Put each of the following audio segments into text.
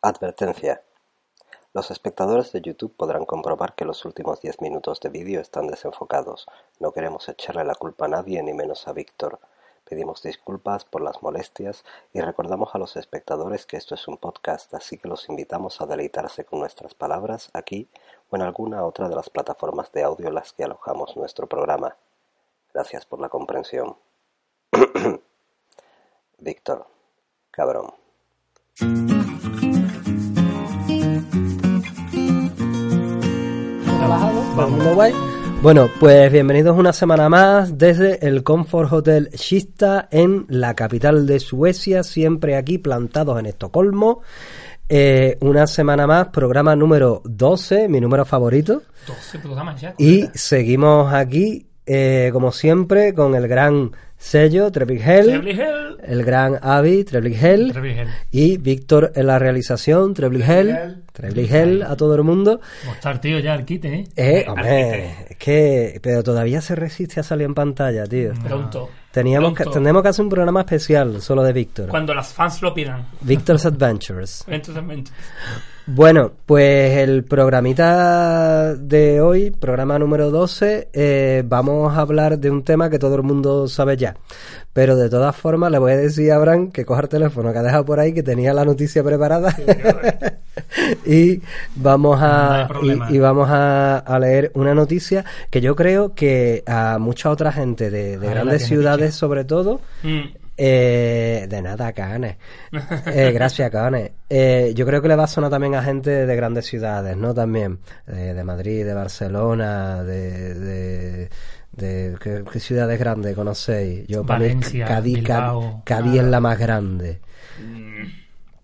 Advertencia: Los espectadores de YouTube podrán comprobar que los últimos diez minutos de vídeo están desenfocados. No queremos echarle la culpa a nadie, ni menos a Víctor. Pedimos disculpas por las molestias y recordamos a los espectadores que esto es un podcast, así que los invitamos a deleitarse con nuestras palabras aquí o en alguna otra de las plataformas de audio en las que alojamos nuestro programa. Gracias por la comprensión. Víctor, cabrón. Guay. Bueno, pues bienvenidos una semana más desde el Comfort Hotel Kista en la capital de Suecia, siempre aquí plantados en Estocolmo. Eh, una semana más, programa número 12, mi número favorito. 12 programas ya. Y seguimos aquí, eh, como siempre, con el gran sello Trebling Hell, el gran Avi Trebling Hell y Víctor en la realización Trebling Hell, Trebling Hell a todo el mundo. Como estar, tío, ya el quite, ¿eh? Eh, hombre, es que. Pero todavía se resiste a salir en pantalla, tío. Pronto. Teníamos que, tendremos que hacer un programa especial solo de Víctor. Cuando las fans lo pidan. Victor's Adventures. Entonces, Bueno, pues el programita de hoy, programa número 12, eh, vamos a hablar de un tema que todo el mundo sabe ya. Pero de todas formas le voy a decir a Abraham que coja el teléfono que ha dejado por ahí, que tenía la noticia preparada. y vamos a y, y vamos a, a leer una noticia que yo creo que a mucha otra gente de, de grandes ciudades sobre todo mm, eh, de nada, Canes. Eh, gracias, Canes. Eh, yo creo que le va a sonar también a gente de grandes ciudades, ¿no? También. Eh, de Madrid, de Barcelona, de... de de- ¿qué, qué ciudades grandes conocéis? Yo para mí Valencia, Cádiz, Bilbao. Cádiz es la más grande.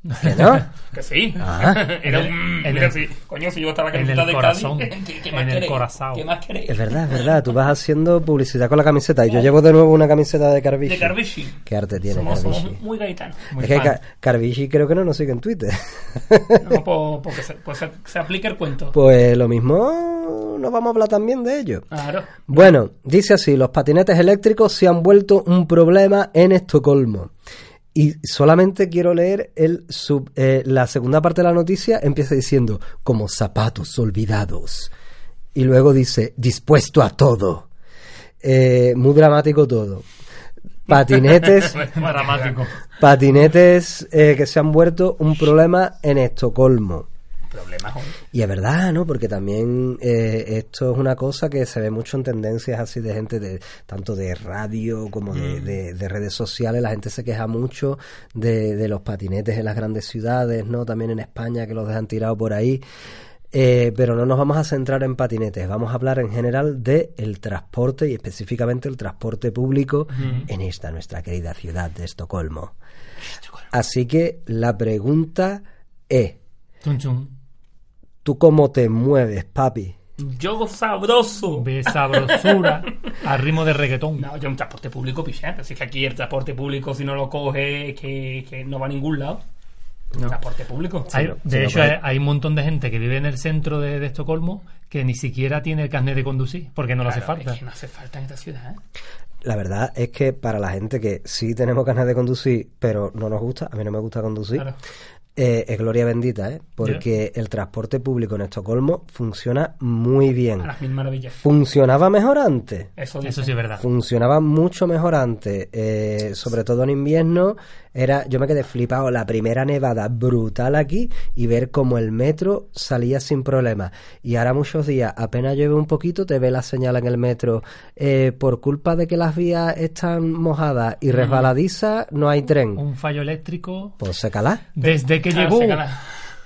Mm, ¿Que no? que sí. Ah. Era En un. en mira, el- sí. Coño, si yo estaba en camiseta de corazón. Cádiz. ¿Qué, qué más En el corazón. ¿Qué más? Es verdad, es verdad. Tú vas haciendo publicidad con la camiseta. Y yo llevo de nuevo una camiseta de Carvishi. De Carvishi. ¿Qué arte tiene Somos, somos muy gaitanos. Muy Es que fan. Ca- Carvishi creo que no nos sigue en Twitter. No, po- porque se, pues se, se aplica el cuento. Pues lo mismo no vamos a hablar también de ello. Claro. Bueno, dice así, los patinetes eléctricos se han vuelto un problema en Estocolmo. Y solamente quiero leer el sub- eh, la segunda parte de la noticia, empieza diciendo, como zapatos olvidados. Y luego dice, dispuesto a todo. Eh, muy dramático todo. Patinetes, patinetes eh, que se han vuelto un problema en Estocolmo. Problema, joder. Y es verdad, ¿no? Porque también eh, esto es una cosa que se ve mucho en tendencias así de gente de tanto de radio como de, de- de redes sociales. La gente se queja mucho de, de los patinetes en las grandes ciudades, ¿no? También en España que los dejan tirados por ahí. Eh, pero no nos vamos a centrar en patinetes, vamos a hablar en general de el transporte y específicamente el transporte público en esta nuestra querida ciudad de Estocolmo. Así que la pregunta es. ¿Tú cómo te mueves, papi? Yo sabroso. De sabrosura a ritmo de reggaetón. No, yo en transporte público pichar. Así que aquí el transporte público, si no lo coge, que, que no va a ningún lado. Transporte público. Hay- no, de sí, no hecho, hay, hay un montón de gente que vive en el centro de, de Estocolmo que ni siquiera tiene el carnet de conducir porque no le hace Claro, falta. Es que no hace falta en esta ciudad. ¿eh? La verdad es que para la gente que sí tenemos ganas de conducir, pero no nos gusta, a mí no me gusta conducir, Claro. Eh, es gloria bendita, ¿eh? Porque el transporte público en Estocolmo funciona muy bien. A las mil maravillas. ¿Funcionaba mejor antes? Eso, Eso sí es verdad. Funcionaba mucho mejor antes, eh, sobre todo en invierno. Era, yo me quedé flipado la primera nevada brutal aquí y ver cómo el metro salía sin problema. Y ahora muchos días, apenas llueve un poquito, te ve la señal en el metro. eh, por culpa de que las vías están mojadas y resbaladizas, no hay tren. Un fallo eléctrico. Pues se cala. Desde que Claro, llegó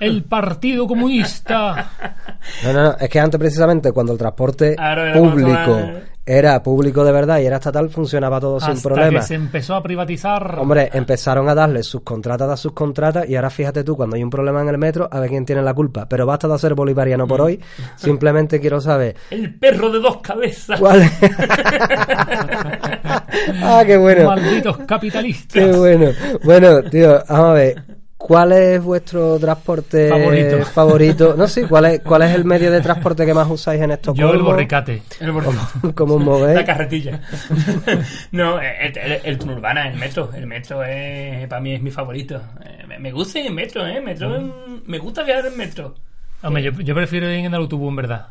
el Partido Comunista. No, no, no, es que antes precisamente cuando el transporte público era público de verdad y era estatal, funcionaba todo sin hasta problema. que se empezó a privatizar. Hombre, empezaron a darle subcontratas a subcontratas y ahora fíjate tú, cuando hay un problema en el metro, a ver quién tiene la culpa. Pero basta de ser bolivariano por hoy. Simplemente quiero saber El perro de dos cabezas. cuál. ah, qué bueno. Malditos capitalistas. Qué bueno. Bueno, tío, vamos a ver. ¿Cuál es vuestro transporte Favorito. favorito? No, sí, ¿cuál es, ¿cuál es el medio de transporte que más usáis en estos Yo el borricate. El borde- ¿Cómo os movéis? La carretilla. no, el, el, el urbana, el metro. El metro es, para mí es mi favorito. Eh, me- gusta ir en metro, ¿eh? Metro me gusta viajar en metro. Hombre, yo, yo prefiero ir en el autobús, en verdad.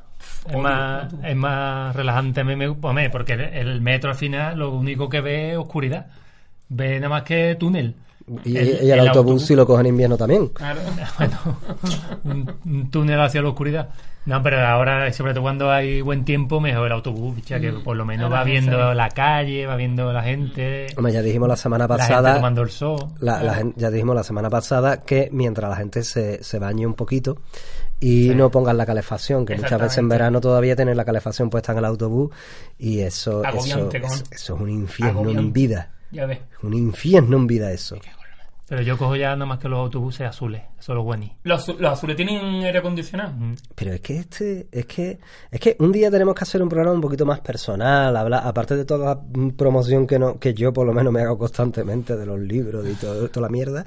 Es más, el es más relajante. A mí me, hombre, porque el, el metro al final lo único que ve es oscuridad. Ve nada más que túnel. Y, y el, autobús, si lo cogen en invierno también. Claro. Bueno, un, un túnel hacia la oscuridad. No, pero ahora, sobre todo cuando hay buen tiempo, mejor el autobús, ya que por lo menos va viendo la calle, va viendo la gente, Hombre, ya dijimos la semana la gente pasada... tomando el sol. La, la gen- ya dijimos la semana pasada que mientras la gente se, se bañe un poquito y no pongan la calefacción, que muchas veces en verano todavía tienen la calefacción puesta en el autobús y eso, eso, Agobiante, con- eso, eso es un infierno en vida. Ya ves. Un infierno en vida eso. Pero yo cojo ya nada más que los autobuses azules, solo buenos. Los, los azules tienen aire acondicionado. Pero es que este, es que, es que un día tenemos que hacer un programa un poquito más personal, hablar, aparte de toda la mm, promoción que no, que yo por lo menos me hago constantemente de los libros y todo, toda la mierda,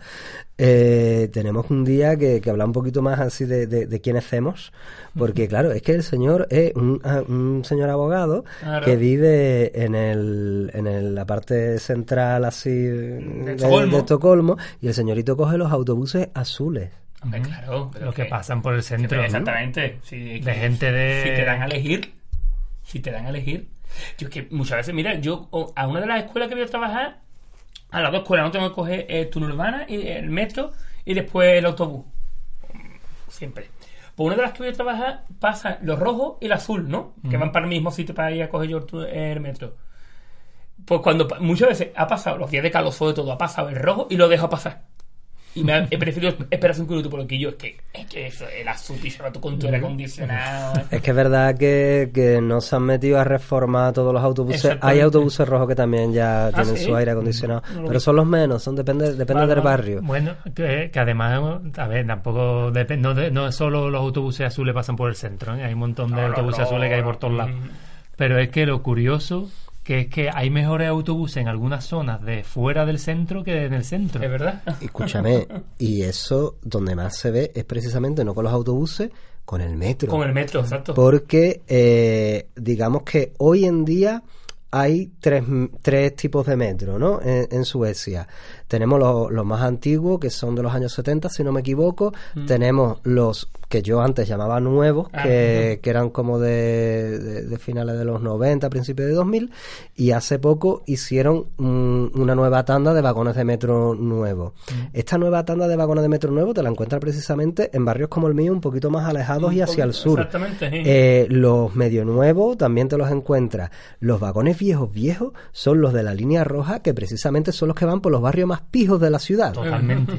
eh, tenemos un día que, que hablar un poquito más así de, de, de quién hacemos, porque claro, es que el señor es un, ah, un señor abogado Claro. que vive en el, en el- la parte central así de Estocolmo y el señorito coge los autobuses azules. Hombre, claro. pero Los que que- pasan por el centro. Exactamente. Sí, De gente de- Si te dan a elegir. Si te dan a elegir. Yo es que muchas veces, mira, yo a una de las escuelas que voy a trabajar, a las dos escuelas no tengo que coger el túnel urbana y el metro y después el autobús. Siempre. Por una de las que voy a trabajar pasa los rojos y el azul, ¿no? Que van para el mismo sitio para ir a coger yo el, metro. Pues cuando muchas veces ha pasado, los días de calor sobre todo, ha pasado el rojo y lo dejo pasar. Y me ha- he preferido esperar cinco minutos porque yo es que, es que eso, el azul y se va con tu aire acondicionado. Es que es verdad que, que no se han metido a reformar todos los autobuses. Hay autobuses rojos que también ya tienen ¿sí? su aire acondicionado, No pero vi. son los menos, son depende depende Vale, del barrio. Bueno, que, que además, a ver, tampoco depende, no, de- no es solo los autobuses azules pasan por el centro, ¿eh? hay un montón de No, autobuses no, azules que hay por no. todos lados. Mm. Pero es que lo curioso que es que hay mejores autobuses en algunas zonas de fuera del centro que en el centro. Es verdad. Escúchame, y eso donde más se ve es precisamente no con los autobuses, con el metro. Con el metro, exacto. Porque eh, digamos que hoy en día hay tres, tres tipos de metro, ¿no? En, en Suecia. Tenemos los, los más antiguos, que son de los años 70, si no me equivoco. Tenemos los que yo antes llamaba nuevos, Ah, que, que eran como de, de- de finales de los 90, principios de 2000. Y hace poco hicieron mm, una nueva tanda de vagones de metro nuevos. Esta nueva tanda de vagones de metro nuevos te la encuentras precisamente en barrios como el mío, un poquito más alejados y hacia el sur. Exactamente. sí. Eh, los medio nuevos también te los encuentras. Los vagones viejos, viejos, son los de la línea roja, que precisamente son los que van por los barrios más pijos de la ciudad. Totalmente.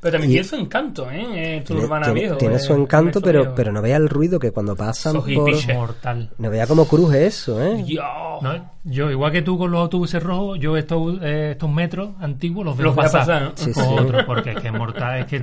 Pero también y- tiene su encanto, ¿eh? Túnel Tiene, urbana tiene- viejo. tiene eh, su encanto, pero, viejo. pero no vea el ruido que cuando pasan Esos por... Mortal. No vea cómo cruje eso, ¿eh? Dios. ¿no? Yo, igual que tú con los autobuses rojos, yo estos, eh, estos metros antiguos los veo Los pasar, pasar, ¿no? Sí, con sí. otros, porque es que es mortal. Es que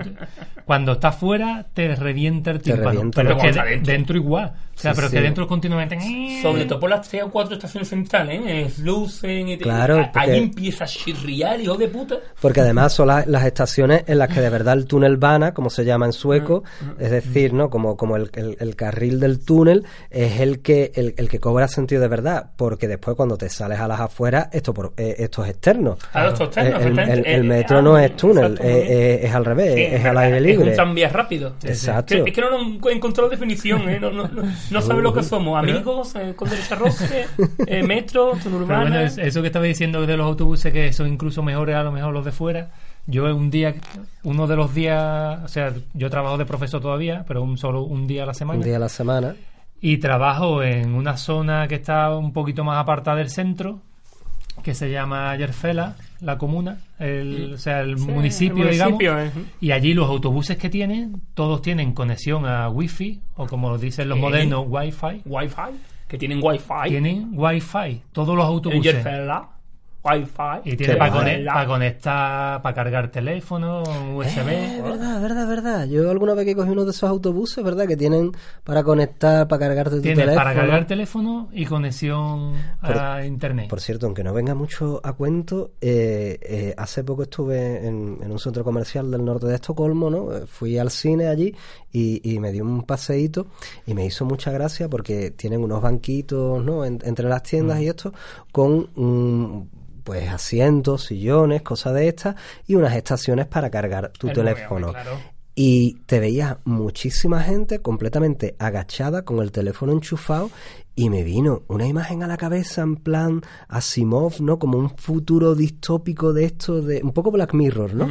cuando estás fuera te revienta el Te tímpano. pero es que Dentro. dentro igual. O sea, Sí, pero sí. que dentro es continuamente. Sobre todo por las tres o cuatro estaciones centrales, ¿eh? Slusen y Claro, a- porque- Ahí empieza a chirriar, hijo de puta. Porque además son la- las estaciones en las que de verdad el túnel vana, como se llama en sueco, es decir, ¿no? Como, como el, el- el carril del túnel es el que, el, el que cobra sentido de verdad, porque después cuando te sales a las afueras, esto, por, eh, esto es externo. Claro, esto es externo, el, el- exactamente. el metro no es túnel, exacto, eh, eh, es al revés, Sí, es al aire Es libre. un tranvía rápido. Exacto. Que- es que no he encontrado definición, ¿eh? No, no, no, no sabe lo que somos. Amigos, eh, con derecha roce, eh, metro, urbana. bueno, es- eso que estaba diciendo de los autobuses, que son incluso mejores a lo mejor los de fuera. Yo un día, uno de los días, o sea, yo trabajo de profesor todavía, pero un solo un día a la semana. Un día a la semana. Y trabajo en una zona que está un poquito más apartada del centro, que se llama Yerfela, la comuna, el, o sea, el Sí, municipio, el digamos. municipio, eh. Y allí los autobuses que tienen, todos tienen conexión a Wi-Fi, o como dicen los ¿Qué? modernos, Wi-Fi. Wi-Fi, que tienen Wi-Fi. Tienen Wi-Fi, todos los El autobuses. Yerfela. Wi-Fi. Y tiene para, guay. conectar, para cargar teléfono, un USB. Eh, verdad, verdad, verdad. Yo alguna vez que cogí uno de esos autobuses, ¿verdad? Que tienen para conectar, para cargarte tu Tiene teléfono. para cargar teléfono y conexión a internet. Por cierto, aunque no venga mucho a cuento, eh, eh, hace poco estuve en, en un centro comercial del norte de Estocolmo, ¿no? Eh, Fui al cine allí y, y me di un paseíto y me hizo mucha gracia porque tienen unos banquitos, ¿no? En- entre las Mm. tiendas y esto, con mm, pues asientos, sillones, cosas de estas y unas estaciones para cargar tu El teléfono. claro. Y te veías muchísima gente completamente agachada con el teléfono enchufado y me vino una imagen a la cabeza en plan Asimov, ¿no? Como un futuro distópico de esto, de un poco Black Mirror, ¿no?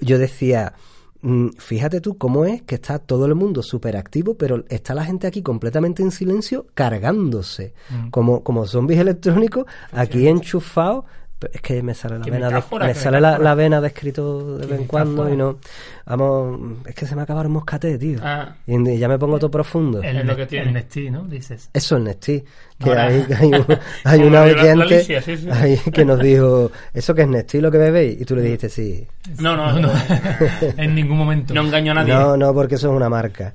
Yo decía, mm, fíjate tú cómo es que está todo el mundo súper activo, pero está la gente aquí completamente en silencio cargándose, como, como zombies electrónicos, aquí enchufados. Es que me sale la vena de, me sale la, la vena de escrito de vez en cuando y no. Vamos, es que se me acabaron moscaté, tío. Ah. Y, y ya me pongo todo profundo. El, Es lo Ne- que tiene. el Nesti, ¿no? Dices. Eso es Nesti. Que Ahora- hay, un- hay Como una lo de la- la oyente Alicia, sí, sí. ahí que nos dijo, ¿eso que es Nesti lo que bebéis? Y tú le dijiste sí. No, no, No, en ningún momento. No engaño a nadie. No, no, porque eso es una marca.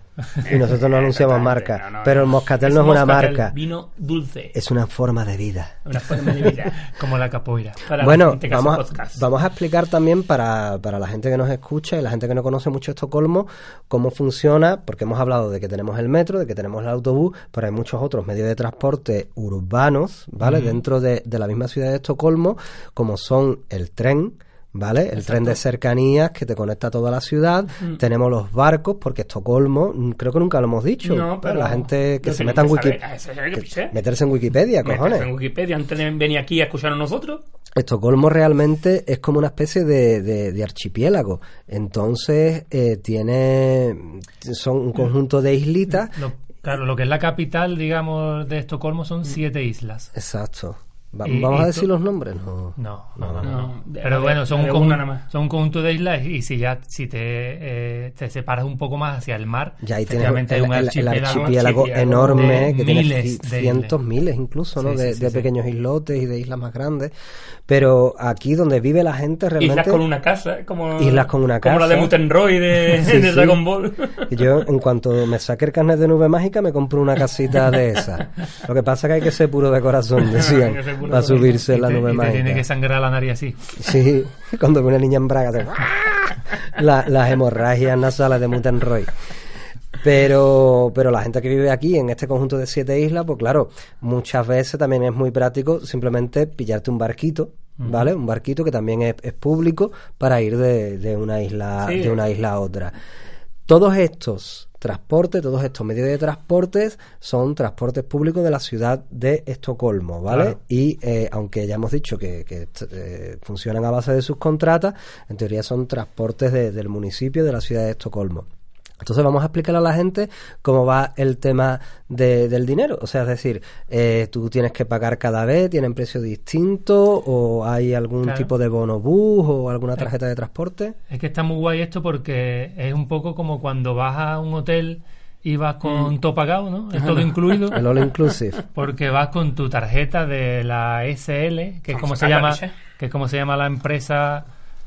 Y nosotros no anunciamos marca. no, no, pero el moscatel no es una marca. Vino dulce. Es una forma de vida. Una forma de vida. Como la capoeira. Para Bueno, vamos a, podcast. vamos a explicar también para, para la gente que nos escucha y la gente que no conoce mucho Estocolmo cómo funciona, porque hemos hablado de que tenemos el metro, de que tenemos el autobús, pero hay muchos otros medios de transporte urbanos, ¿vale? Dentro de, de la misma ciudad de Estocolmo, como son el tren, ¿Vale? El tren de cercanías que te conecta a toda la ciudad. Tenemos los barcos, porque Estocolmo, mm, creo que nunca lo hemos dicho. No, pero la gente que se meta en que Wiki, saber. Eso es lo que pisé. meterse en Wikipedia, cojones. en Wikipedia antes de venir aquí a escuchar a nosotros. Estocolmo realmente es como una especie de, de- de archipiélago. Entonces, eh, tiene. Son un conjunto de islitas. Lo- claro, lo que es la capital, digamos, de Estocolmo son siete islas. Exacto. Va- Y- ¿Vamos y a decir los nombres? No. No, no, no. no. no. No, de- Pero de- bueno, son de un, una conjun- nada más. son un conjunto de islas y si ya si te, eh, te separas un poco más hacia el mar, Ya ahí tienes el, hay un el- archipiélago, enorme de que tiene miles de cientos, islas. miles incluso, ¿no? Sí, de sí, sí, de sí. pequeños islotes y de islas más grandes. Pero aquí donde vive la gente realmente. Islas con una casa. Como, Islas con una Como la de casa. Mutenroy de, Sí, de sí. Dragon Ball. Yo, en cuanto me saque el carnet de nube mágica, me compro una casita de esas. Lo que pasa es que hay que ser puro de corazón, decían, Para subirse la te, nube y te tiene que mágica. sangrar la nariz así. Sí, cuando ve una niña en braga, hace la- las hemorragias nasales de Mutenroy. Pero, pero la gente que vive aquí, en este conjunto de siete islas, pues claro, muchas veces también es muy práctico simplemente pillarte un barquito, ¿vale? Un barquito que también es, es público para ir de, de una isla, Sí. de una isla a otra. Todos estos transportes, todos estos medios de transportes son transportes públicos de la ciudad de Estocolmo, ¿vale? Claro. Y eh, aunque ya hemos dicho que, que, eh, funcionan a base de subcontratas, en teoría son transportes de- del municipio de la ciudad de Estocolmo. Entonces vamos a explicar a la gente cómo va el tema de- del dinero. O sea, es decir, eh, tú tienes que pagar cada vez, tienen precio distinto o hay algún Claro. tipo de bono bus o alguna tarjeta de transporte. Es que está muy guay esto porque es un poco como cuando vas a un hotel y vas con todo pagado, ¿no? Es todo incluido. El all inclusive. Porque vas con tu tarjeta de la SL, que es como se llama, que es como se llama la empresa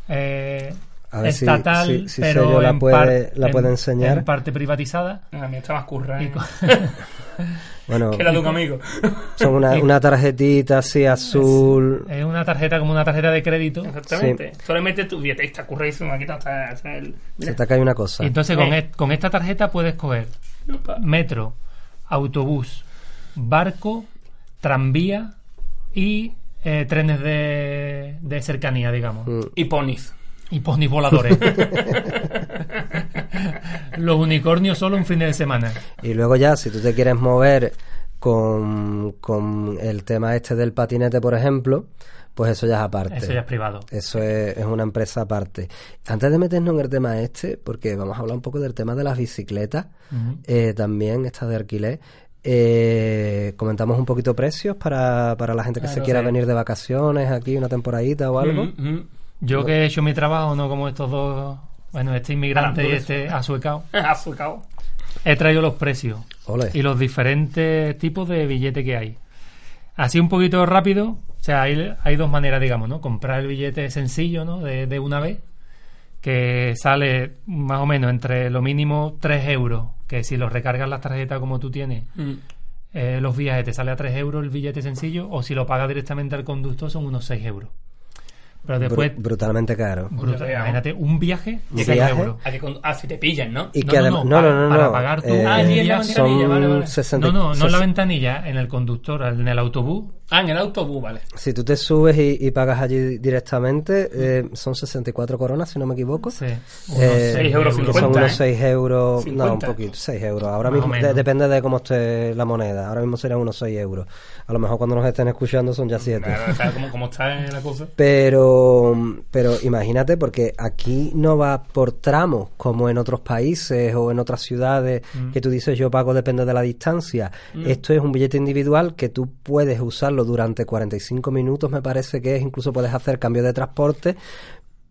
eh, A ver si- estatal, si- si pero Sello la en, puede- par- la en- puede enseñar. en parte privatizada. A mí está más curra. ¿eh? Bueno, que la de un amigo. son una, una tarjetita así azul. es una tarjeta como una tarjeta de crédito. Exactamente. Solo le metes tu billete y está curradísimo. Aquí está. está- está el- Se te cae una cosa. Y entonces con, Eh. et- con esta tarjeta puedes coger metro, autobús, barco, tranvía y eh, trenes de, de cercanía, digamos. Mm. Y ponis. Y ponis voladores. Los unicornios solo un fin de semana. Y luego ya, si tú te quieres mover con, con el tema este del patinete, por ejemplo, pues eso ya es aparte. Eso ya es privado. Eso es, es una empresa aparte. Antes de meternos en el tema este, porque vamos a hablar un poco del tema de las bicicletas, eh, también estas de alquiler, eh, comentamos un poquito precios para, para la gente que se quiera sí. venir de vacaciones aquí, una temporadita o algo. Yo que he hecho mi trabajo, no como estos dos, bueno, este inmigrante y este azuecao, Azúcar. he traído los precios Ole. y los diferentes tipos de billetes que hay. Así un poquito rápido, o sea, hay, hay dos maneras, digamos, ¿no? Comprar el billete sencillo, ¿no? De, de una vez, que sale más o menos entre lo mínimo 3 euros, que si lo recargas las tarjetas como tú tienes, Mm. eh, los viajes te sale a 3 euros el billete sencillo, o si lo pagas directamente al conductor son unos 6 euros. Pero después, Bru- brutalmente caro. brutal, imagínate, un viaje, Un 6 viaje. euros. A que con- ah, si te pillan, ¿no? Y No, que no, además. no, No, no, para- no. para no, pagar tú. eh, Ah, sí, en la son ventanilla, vale, vale. 60 No, no, no en la ventanilla, en el conductor, en el autobús. Ah, en el autobús, vale. Si tú te subes y, y pagas allí directamente, eh, son 64 coronas, si no me equivoco. Sí, unos Eh, seis euros que cincuenta, son unos ¿eh? 6 euros, no, 50. un poquito, 6 euros. Ahora Más mismo, de- depende de cómo esté la moneda. Ahora mismo serían unos 6 euros. A lo mejor cuando nos estén escuchando son ya 7. Claro, ¿sabes cómo, cómo está la cosa? Pero, pero imagínate, porque aquí no va por tramos como en otros países o en otras ciudades Mm. que tú dices yo pago depende de la distancia. Esto es un billete individual que tú puedes usarlo durante 45 minutos, me parece que es, incluso puedes hacer cambio de transporte.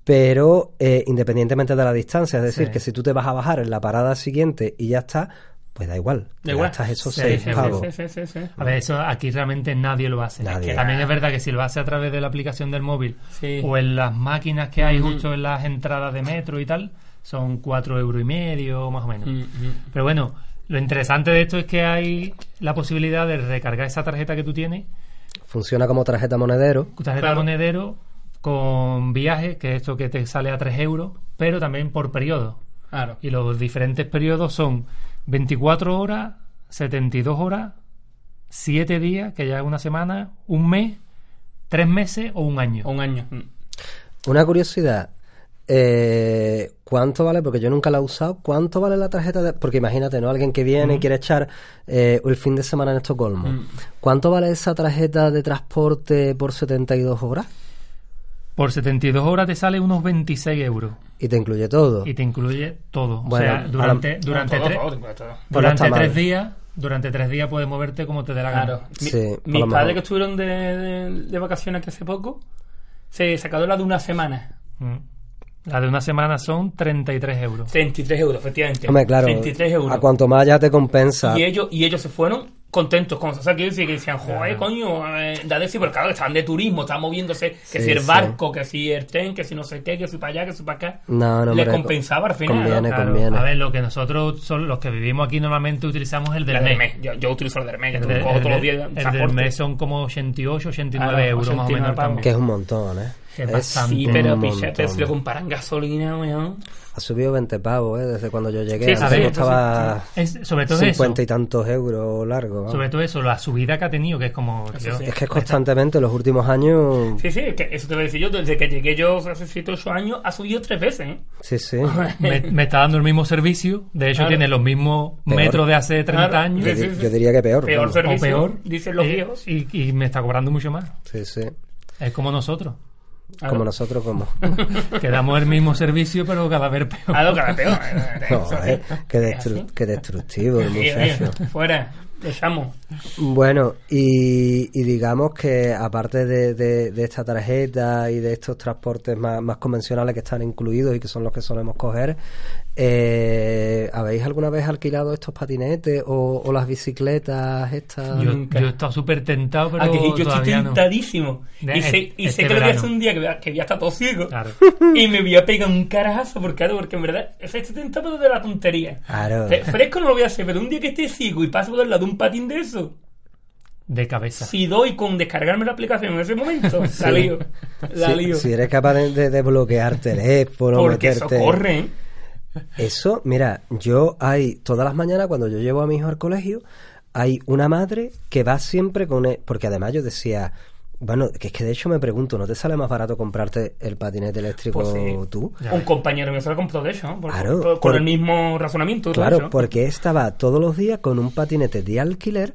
Pero eh, independientemente de la distancia, es decir, Sí. que si tú te vas a bajar en la parada siguiente y ya está, pues da igual. Da igual. gastas esos Sí, 6 sí, sí, pavos. Sí, sí, sí, sí. A ver, eso aquí realmente nadie lo hace. Nadie. Que También es verdad que si lo hace a través de la aplicación del móvil Sí. o en las máquinas que hay justo en las entradas de metro y tal, son cuatro euros y medio, más o menos. Pero bueno, lo interesante de esto es que hay la posibilidad de recargar esa tarjeta que tú tienes, Funciona como tarjeta monedero. tarjeta Claro. monedero, con viajes, que es esto que te sale a 3 euros, pero también por periodo. Claro. Y los diferentes periodos son 24 horas, 72 horas, 7 días, que ya es una semana, un mes, 3 meses o un año. O un año. Mm. Una curiosidad. Eh, ¿Cuánto vale? Porque yo nunca la he usado. ¿Cuánto vale la tarjeta? De... Porque imagínate, ¿no? Alguien que viene y quiere echar eh, el fin de semana en Estocolmo. Mm. ¿Cuánto vale esa tarjeta de transporte por 72 horas? Por 72 horas te sale unos 26 euros. Y te incluye todo. Y te incluye todo. Bueno, o sea, durante, durante, Todo, tres, todo, todo, todo. Pues durante tres mal. días, durante tres días puedes moverte como te dé la gana. Claro. Mi- Sí, a mis padres mejor. que estuvieron de, de, de vacaciones aquí hace poco, se sacaron la de una semana. Mm. La de una semana son 33 euros. 33 euros, efectivamente. Hombre, claro. 33 euros. A cuanto más ya te compensa. Y ellos, y ellos se fueron contentos con eso. O sea, quiero decir que decían, joder, coño, eh, da de sí, pero claro, que estaban de turismo, estaban moviéndose, que Sí, si el sí. barco, que si el tren, que si no sé qué, que si para allá, que si para acá. No, no, Le hombre, compensaba al final. conviene, ¿no? Claro, conviene. A ver, lo que nosotros, son los que vivimos aquí normalmente utilizamos el del La del mes. mes. Yo, yo utilizo el del mes, que El, cojo el todos los días el del mes son como 88, 89 Claro, euros más o 89 menos. Que es un montón, ¿eh? Que es bastante. Sí, pero pero si lo comparan gasolina, weón. Ha subido 20 pavos, ¿eh? Desde cuando yo llegué. Sí, mismo sí, estaba Es- sobre todo 50 eso. y tantos euros largo. Sobre todo eso, la subida que ha tenido, que es como. tío, sí. Es que es constantemente, los últimos años. Sí, sí, es que eso te voy a decir yo, desde que llegué yo hace 7 8 años, ha subido tres veces, ¿eh? Sí, sí. me, me está dando el mismo servicio. De hecho, Claro. tiene los mismos Peor. metros de hace 30 Claro. años. Yo, Sí, di- sí, yo diría que peor. Peor vamos. ser- O servicio, peor. dicen los eh, viejos. Y, y me está cobrando mucho más. Sí, sí. Es como nosotros. Claro. Como nosotros, como. Que damos el mismo servicio, pero cada vez peor. Ah, no, cada peor. No, eh, qué, destru- qué destructivo el muchacho. fuera, dejamos. Bueno, y, y digamos que aparte de, de- de esta tarjeta y de estos transportes más, más convencionales que están incluidos y que son los que solemos coger, eh, ¿habéis alguna vez alquilado estos patinetes o, o las bicicletas estas? Yo, Nunca. yo he estado súper tentado, pero Ah, que yo estoy no. tentadísimo. Y sé, y este sé que lo voy a hacer un día que voy a, que voy a estar todo ciego. Claro. Y me voy a pegar un carajazo por cada, porque en verdad estoy tentado de la tontería. Claro. Fresco no lo voy a hacer, pero un día que esté ciego y paso por el lado de un patín de eso, De cabeza. si doy con descargarme la aplicación en ese momento, la lío. La Si, lío. si eres capaz de, de desbloquear teléfono, porque eso meterte... corre, ¿eh? Eso, mira, yo hay todas las mañanas cuando yo llevo a mi hijo al colegio, hay una madre que va siempre con él, porque además yo decía, bueno, que es que de hecho me pregunto, ¿no te sale más barato comprarte el patinete eléctrico Pues sí. tú? Ya Un ves. compañero mío se lo compró de hecho, ¿no? Por- Claro, por- con por- el mismo razonamiento. Claro, eso. porque estaba todos los días con un patinete de alquiler.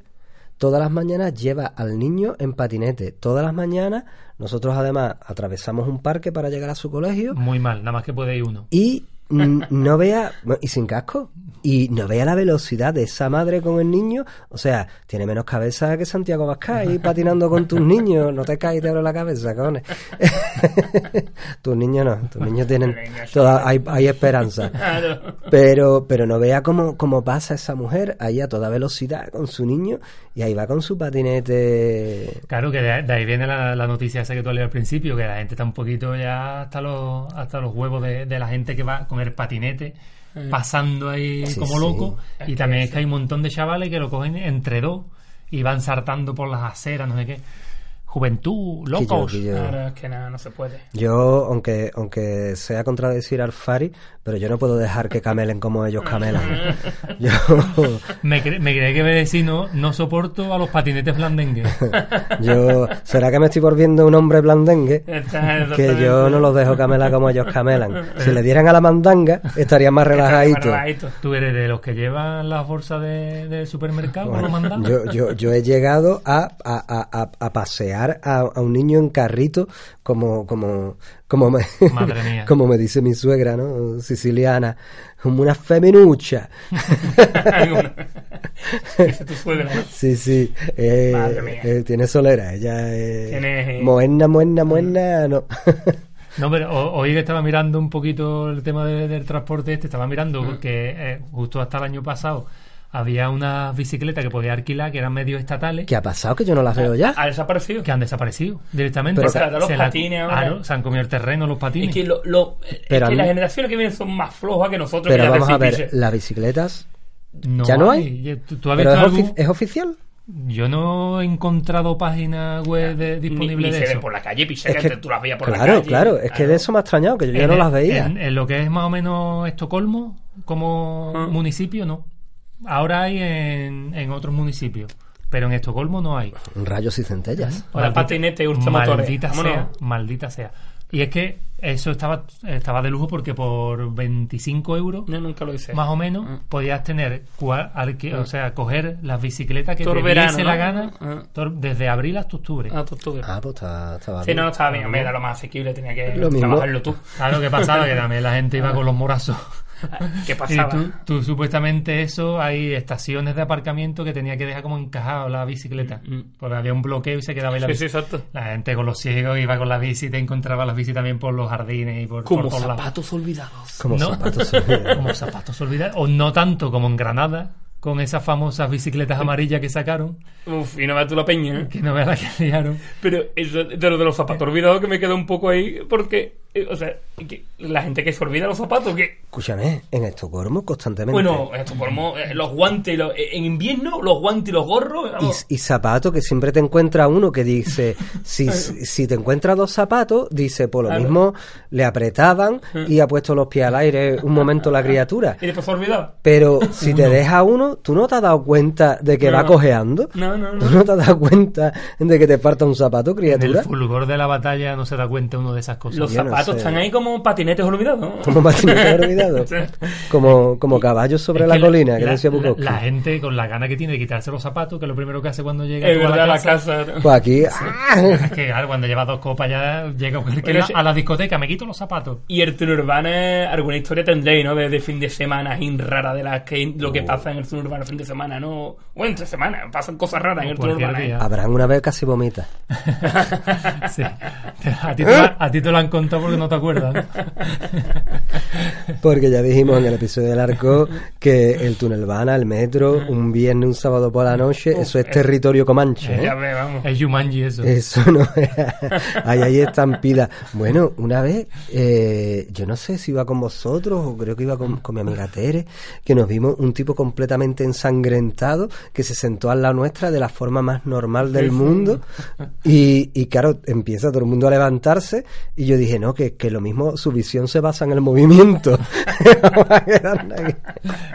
Todas las mañanas lleva al niño en patinete. Todas las mañanas nosotros además atravesamos un parque para llegar a su colegio Muy mal, nada más que puede ir uno. y no vea y sin casco. y no vea la velocidad de esa madre con el niño. O sea, tiene menos cabeza que Santiago Vázquez y patinando con tus niños. No te caes y te abro la cabeza, cojones. tus niños no, tus niños tienen. Toda, hay, hay esperanza. Pero, pero no vea cómo, cómo pasa esa mujer ahí a toda velocidad con su niño y ahí va con su patinete. Claro, que de, de ahí viene la, la noticia esa que tú leías al principio, que la gente está un poquito ya hasta los, hasta los huevos de, de la gente que va con el patinete pasando ahí Sí, como loco. Y también es que hay un montón de chavales que lo cogen entre dos y van saltando por las aceras, no sé qué. Juventud, locos. Que yo- que yo- Claro, es que nada, no se puede. Yo, aunque, aunque sea contradecir al Fari, pero yo no puedo dejar que camelen como ellos camelan. Yo, Me, cre- me creí que me decís, no, no soporto a los patinetes blandengues. yo, ¿será que me estoy volviendo un hombre blandengue? Que yo no los dejo camelar como ellos camelan. Si le dieran a la mandanga, estarían más relajaditos. Relajadito. ¿Tú eres de los que llevan las bolsas de, del supermercado mandados? Yo, yo, yo he llegado a, a, a, a- a a, a un niño en carrito como, como, como me, Madre mía. como me dice mi suegra, ¿no? Siciliana, como una feminucha. Sí, sí. eh, Madre mía. eh, tiene solera. Ella es. Tiene- moderna, moderna, no. No, pero ho- hoy que estaba mirando un poquito el tema de- del transporte este, estaba mirando que eh, justo hasta el año pasado había unas bicicletas que podía alquilar que eran medios estatales ¿Qué ha pasado? Que yo no las veo ya. Ha desaparecido. que han desaparecido directamente. Pero se- los se la- patines claro, se han comido el terreno los patines. Es que, lo, lo- Pero que las generaciones que vienen son más flojas que nosotros. Pero que vamos a ver, las bicicletas. no ¿Ya no hay? ¿Tú, tú has ¿Pero visto es, algún- ofi- es oficial? Yo no he encontrado página web de- Ni, disponible ni de se eso. ven por la calle, picha, Es que tú las veías por la claro, calle. claro. Es que de eso me ha extrañado, que yo ya no las veía. En, en lo que es más o menos Estocolmo, como Ah. municipio, no. Ahora hay en, en otros municipios, pero en Estocolmo no hay. Rayos y centellas. Ahora Maldita- patinete ultramotores. Maldita Vámonos. sea, maldita sea. Y es que eso estaba, estaba de lujo porque por 25 euros, No, nunca lo hice. más o menos, Ah. podías tener, cua- alqui- o sea, coger las bicicletas que Todo te verano, diese ¿no? la gana Ah. todo- desde abril hasta octubre. Ah, tú, tú. Ah, pues está, estaba Sí, bien. no, estaba bien. Me da lo más asequible, tenía que Lo mismo. trabajarlo tú. Claro, que pasaba que también la gente iba con los morazos. ¿Qué Y pasaba? tú, tú supuestamente eso, hay estaciones de aparcamiento que tenía que dejar como encajado la bicicleta. Mm. Porque había un bloqueo y se quedaba ahí la Sí, bici. sí, exacto. La gente con los ciegos iba con la bici, te encontraba las bici también por los jardines y por, Como por lados. zapatos olvidados. Como No. zapatos olvidados. Como zapatos olvidados. O no tanto como en Granada, con esas famosas bicicletas amarillas que sacaron, Uf, y no veas tú la peña, ¿eh? que no veas la que liaron. Pero eso de lo de los zapatos olvidados que me queda un poco ahí, porque, o sea, que la gente que se olvida los zapatos, que, Escúchame, en Estocolmo constantemente. bueno, esto como eh, los guantes, y los- eh, en invierno, los guantes y los gorros, vamos, Y, y zapatos que siempre te encuentra uno que dice, si, si te encuentras dos zapatos, dice, por lo Claro. mismo le apretaban y ha puesto los pies al aire un momento la criatura. y después olvidado. Pero si te deja uno, ¿tú no te has dado cuenta de que No. va cojeando? No, no, ¿Tú no. no te has dado cuenta de que te falta un zapato, En el criatura? fulgor de la batalla no se da cuenta uno de esas cosas. Los no zapatos están ahí como patinetes olvidados. Como patinete olvidado. Sí. Como, como caballos sobre Es la que colina, que la, decía Bukowski. la gente con la gana que tiene de quitarse los zapatos, que es lo primero que hace cuando llega a la la casa. casa. Pues aquí, ¡ah! Es que claro, cuando llevas dos copas ya llega Pero a la discoteca, me quito los zapatos. Y el Urbana, alguna historia tendréis, ¿no? De, de fin de semana, rara de las que lo que Oh. pasa en el Urbana fin de semana, ¿no? O entre semana, pasan cosas raras en el Urbana. ¿eh? Abraham una vez casi vomita. Sí. A, ti te lo, a ti te lo han contado no te acuerdas. ¿no? Porque ya dijimos en el episodio del arco que el túnel Vana, el metro, un viernes, un sábado por la noche, eso es territorio comanche. ¿eh? Ya ve, vamos. Es Jumanji eso. Eso no era. Ahí hay estampida. Bueno, una vez, eh, yo no sé si iba con vosotros o creo que iba con, con mi amiga Tere, que nos vimos un tipo completamente ensangrentado que se sentó al lado nuestra de la forma más normal del mundo. Y, y claro, empieza todo el mundo a levantarse. Y yo dije, no, que, que lo mismo su visión se basa en el movimiento.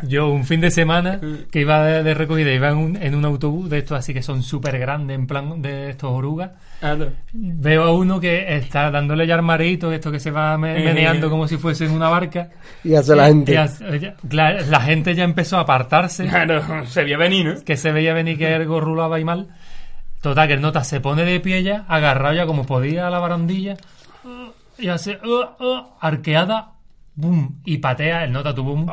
Yo un fin de semana que iba de, de recogida, iba en un, en un autobús de estos así que son súper grandes, en plan de estos orugas. Ah, no. Veo a uno que está dándole ya al marito, esto que se va me- meneando como si fuese en una barca. Y hace la Y gente. hace- ya- la, la gente ya empezó a apartarse, Claro, se vio venir, ¿no? que se veía venir que algo rulaba y mal. Total, que el nota se pone de pie ya, agarrado ya como podía a la barandilla, y hace uh, uh, arqueada, boom, y patea. El nota tuvo un.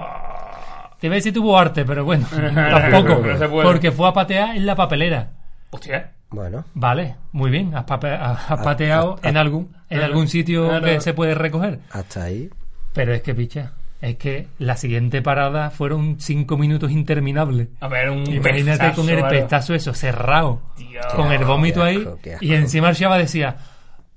Te iba a decir tuvo arte, pero bueno, tampoco. No se puede. Porque fue a patear en la papelera. Hostia. Bueno, Vale, muy bien. Has, pape- has- has pateado en algún en algún sitio Claro. que se puede recoger. hasta ahí. Pero es que, picha, es que la siguiente parada fueron cinco minutos interminables. A ver, un Imagínate pestazo, con el pestazo eso, cerrado, Dios. con el vómito Qué ahí, asco, qué asco. y encima el Chava decía,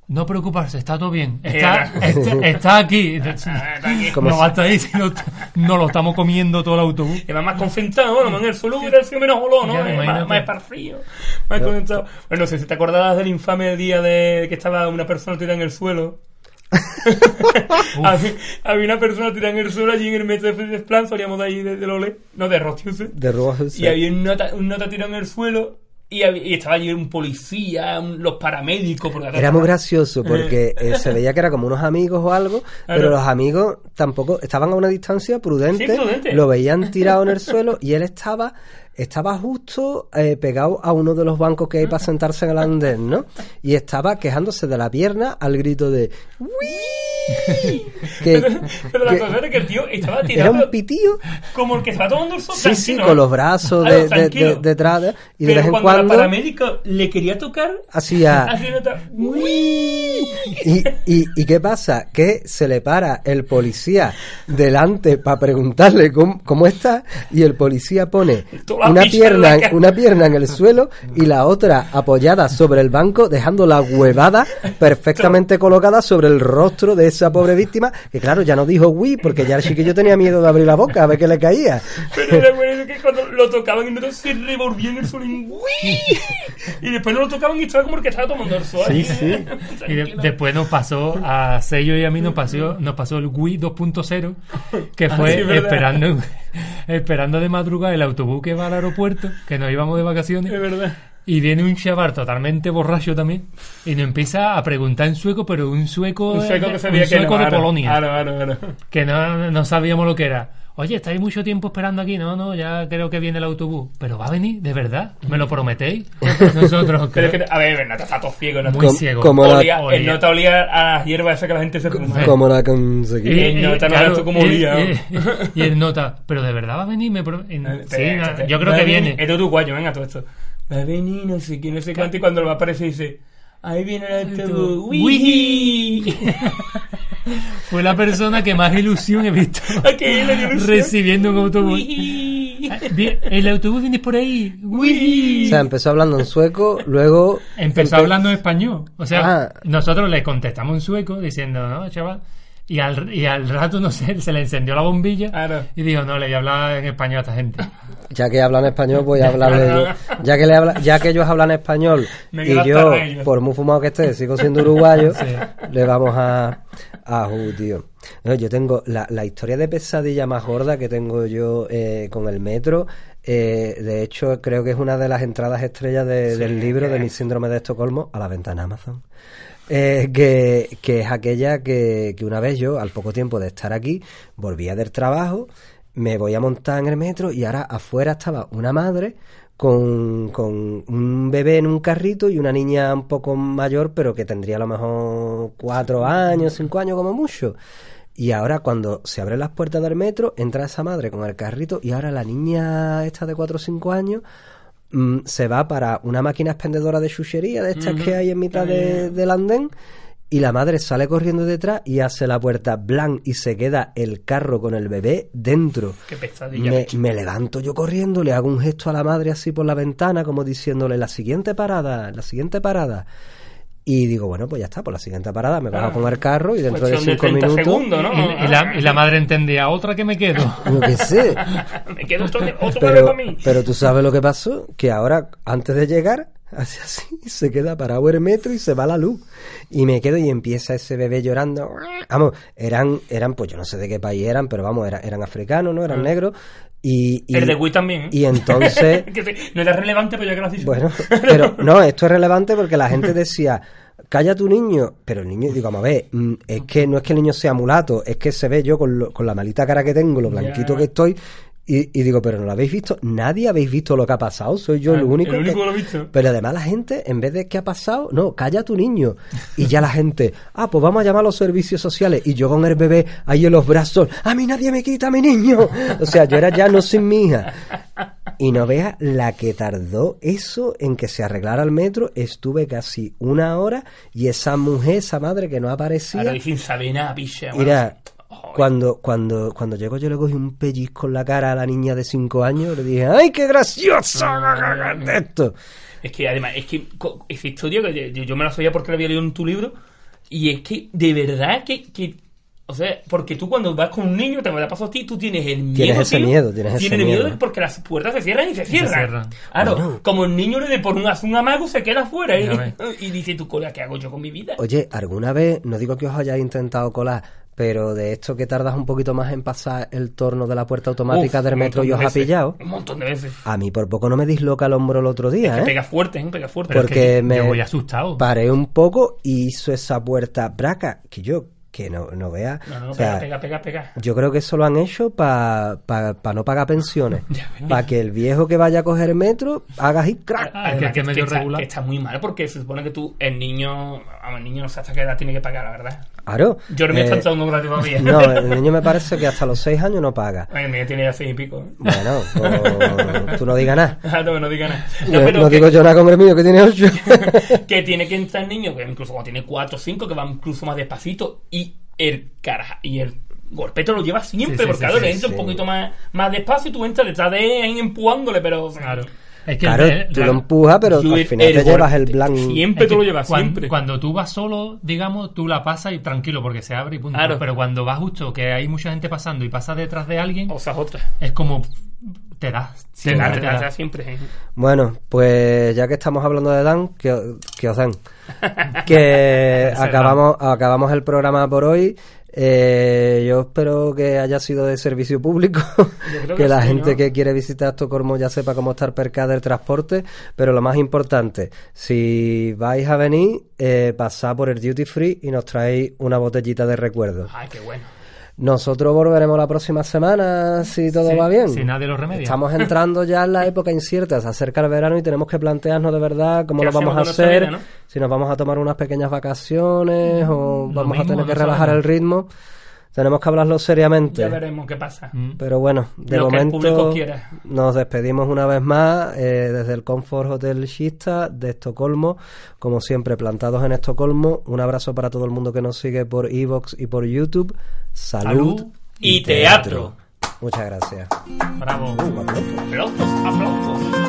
no preocuparse, está todo bien, está, Era. está, está aquí. Como no basta ahí, si no, no lo estamos comiendo todo el autobús. Y va más concentrado, bueno, más en el suelo hubiera sido menos olor, ¿no? Ya, Eh, más, más esparcido, más concentrado. Bueno, no sé si te acordabas del infame día de que estaba una persona tirada en el suelo. había, había una persona tirada en el suelo allí en el metro de Plan, salíamos de ahí de, de Lole, no de Rostiuse. De Rojos. Y había un nota, un nota tirado en el suelo y, y estaba allí un policía, un- los paramédicos. Porque Era muy gracioso porque eh, se veía que era como unos amigos o algo, pero los amigos tampoco estaban a una distancia prudente, Sí, prudente. lo veían tirado en el suelo y él estaba estaba justo eh, pegado a uno de los bancos que hay para sentarse en el andén, ¿no? Y estaba quejándose de la pierna al grito de ¡Uy! Que, Pero la que cosa era que el tío estaba era tirado un pitío, como el que estaba tomando el sol. sí, sí, tranquilo, con ¿eh? los brazos Claro, de, de- tranquilo. de- detrás de- y de vez en cuando, cuando la paramédica le quería tocar, hacía nota, ¿Y, y, y qué pasa? Que se le para el policía delante para preguntarle cómo, cómo está y el policía pone una pierna, una pierna en el suelo y la otra apoyada sobre el banco dejando la huevada perfectamente colocada sobre el rostro de esa pobre víctima que claro ya no dijo uy porque ya el chiquillo tenía miedo de abrir la boca a ver qué le caía Pero era bueno que cuando lo tocaban y no se revolvían el suelo y, ¡uy! y después no lo tocaban y estaba como el que estaba tomando el sol. Sí, sí. Y de- después nos pasó a Sello y a mí nos pasó, nos pasó el Wii 2.0 que fue Ah, sí, esperando esperando de madrugada el autobús que va al aeropuerto, que nos íbamos de vacaciones. Es verdad. Y viene un chaval totalmente borracho también y nos empieza a preguntar en sueco, pero un sueco, Un sueco de- que sabía un que sueco no, de claro, Polonia, Claro, claro, claro. que no, no sabíamos lo que era. Oye, estáis mucho tiempo esperando aquí, no, no, ya creo que viene el autobús. Pero va a venir, de verdad, me lo prometéis. Nosotros, Pero es que, a ver, Nata está todo ciego. Nata. Muy Com- ciego. como la- Olía- Olía. el nota olía a las hierbas esas que la gente se fuma. como la conseguí Y- el nota no claro, tú como y- olía. y- y el nota, pero de verdad va a venir, me pro- Eh, sí, espera, yo creo que viene. Es de uruguayo, venga, todo esto. Va a venir, no sé quién, no sé cuánto, y cuando lo va a aparecer dice... Ahí viene el autobús. ¡Uy! Fue la persona que más ilusión he visto ¿A qué ilusión? recibiendo un autobús. El autobús viene por ahí. Uy. o sea empezó hablando en sueco luego Empezó empe- hablando en español. O sea, Ah. nosotros le contestamos en sueco diciendo, no, chaval. Y al, y al rato, no sé, se le encendió la bombilla Claro. y dijo, no, le voy a hablar en español a esta gente. ya que hablan español voy a hablarle yo. ya que le habla, ya que ellos hablan español Me y yo por muy fumado que esté sigo siendo uruguayo Sí. le vamos a a ju, tío No, yo tengo la, la historia de pesadilla más gorda que tengo yo eh, con el metro eh, de hecho creo que es una de las entradas estrellas de- del libro de mi síndrome de Estocolmo a la venta en Amazon eh, que, que es aquella que, que una vez yo, al poco tiempo de estar aquí, volvía del trabajo, me voy a montar en el metro y ahora afuera estaba una madre con, con un bebé en un carrito y una niña un poco mayor, pero que tendría a lo mejor cuatro años, cinco años como mucho. Y ahora cuando se abren las puertas del metro, entra esa madre con el carrito y ahora la niña esta de cuatro o cinco años mm, se va para una máquina expendedora de chuchería de estas que hay en mitad de- del andén y la madre sale corriendo detrás y hace la puerta blanc y se queda el carro con el bebé dentro. Qué pesadilla. Me, me levanto yo corriendo, le hago un gesto a la madre así por la ventana, como diciéndole la siguiente parada, la siguiente parada. Y digo, bueno, pues ya está, por la siguiente parada me bajo Ah. con el carro y dentro de Cuestión de cinco 30 minutos. segundos, ¿no? Y, y la, y la madre entendía, otra que me quedo. Yo qué sé. Me quedo otro, otro Pero, para mí. pero tú sabes lo que pasó, que ahora, antes de llegar, hace así, se queda parado el metro y se va la luz. Y me quedo y empieza ese bebé llorando. Vamos, eran, eran, pues yo no sé de qué país eran, pero vamos, eran, eran africanos, ¿no? Eran negros. Y, y, el de Wii también. ¿eh? y entonces, no era relevante, pero ya que lo has dicho. bueno, pero no, esto es relevante porque la gente decía, calla tu niño, pero el niño, digo, a ver, mm, es que no es que el niño sea mulato, es que se ve yo con, lo- con la malita cara que tengo, lo blanquito que estoy, Y, y digo, pero no lo habéis visto, nadie habéis visto lo que ha pasado, soy yo el único. El único que- lo visto. Pero además la gente, en vez de ¿qué ha pasado? No, calla a tu niño. Y ya la gente, ah, pues vamos a llamar a los servicios sociales. Y yo con el bebé ahí en los brazos, a mí nadie me quita a mi niño. O sea, yo era ya no sin mi hija. Y no veas la que tardó eso en que se arreglara el metro. Estuve casi una hora y esa mujer, esa madre que no aparecía. Ahora picha. bueno, Mira, Joder. cuando, cuando, cuando llego yo le cogí un pellizco en la cara a la niña de 5 años, le dije, ¡ay, qué graciosa de esto! Es que además, es que esa historia que yo, yo me la sabía porque la había leído en tu libro. Y es que de verdad que, que- o sea, porque tú cuando vas con un niño, te me la paso a ti, tú tienes el miedo. Tienes ese tío. miedo, tienes ese el miedo miedo. porque las puertas se cierran y se cierran. cierran. Claro, Bueno. como el niño le dé por un, un amago, se queda fuera. Ya Y, dice, tú, cola, ¿qué hago yo con mi vida? Oye, ¿alguna vez, no digo que os hayáis intentado colar, pero de esto que tardas un poquito más en pasar el torno de la puerta automática Uf, del metro y montón os de ha pillado? Un montón de veces. A mí por poco no me disloca el hombro el otro día, Que ¿eh? pega fuerte, ¿eh? Pega fuerte. Es Porque que me- yo voy asustado. Paré un poco y hizo esa puerta braca, que yo, que no, no vea. No, no, o sea, pega, pega, pega, pega. Yo creo que eso lo han hecho para no pagar pensiones. Para que el viejo que vaya a coger el metro haga así, crack. Ah, que- que medio regular. que está muy mal porque se supone que tú, el niño, el niño no sé hasta qué edad tiene que pagar, la verdad. Claro. Yo no me he Eh, pensado un gratis todavía. No, el niño me parece que hasta los seis años no paga. El mío tiene ya seis y pico. ¿eh? Bueno, pues, tú no digas nada. Ah, no, no diga nada. No, No, pero no que, digo yo nada con el mío que tiene ocho. que tiene que entrar el niño, que incluso cuando tiene cuatro o cinco, que va incluso más despacito, y el caraja, y el golpete lo lleva siempre, Sí, sí, porque sí, claro, sí, le entra sí. un poquito más, más despacio y tú entras detrás de él ahí empujándole, pero... Claro. Es que Claro, el- tú la- lo empujas, pero al final el te llevas el blanco. Siempre es tú lo llevas, cuan- siempre. Cuando tú vas solo, digamos, tú la pasas y tranquilo porque se abre y punto. Claro. Pero cuando vas justo, que hay mucha gente pasando y pasas detrás de alguien, O sea, otra. es como te das. Te siempre da, te te da, da. te da siempre. ¿eh? Bueno, pues ya que estamos hablando de Dan, que, que os dan. Que acabamos, acabamos el programa por hoy. Eh, yo espero que haya sido de servicio público, que, que la sí, gente ¿no? que quiere visitar Estocolmo ya sepa cómo estar percada del transporte, pero lo más importante, si vais a venir, eh, pasad por el duty free y nos traéis una botellita de recuerdo. Ay, qué bueno. Nosotros volveremos la próxima semana si todo Sí, va bien. Si nadie lo remedia. Estamos entrando ya en la época incierta, se acerca el verano y tenemos que plantearnos de verdad cómo ¿Qué lo vamos a hacer, vida, no? si nos vamos a tomar unas pequeñas vacaciones o vamos a tener que relajar el ritmo. Tenemos que hablarlo seriamente. Ya veremos qué pasa. Mm. Pero bueno, de Lo que el público momento quiera. nos despedimos una vez más eh, desde el Comfort Hotel Shista de Estocolmo, como siempre plantados en Estocolmo. Un abrazo para todo el mundo que nos sigue por Evox y por YouTube. Salud, Salud y teatro. Muchas gracias. Bravo. Uh. Aplausos, aplausos.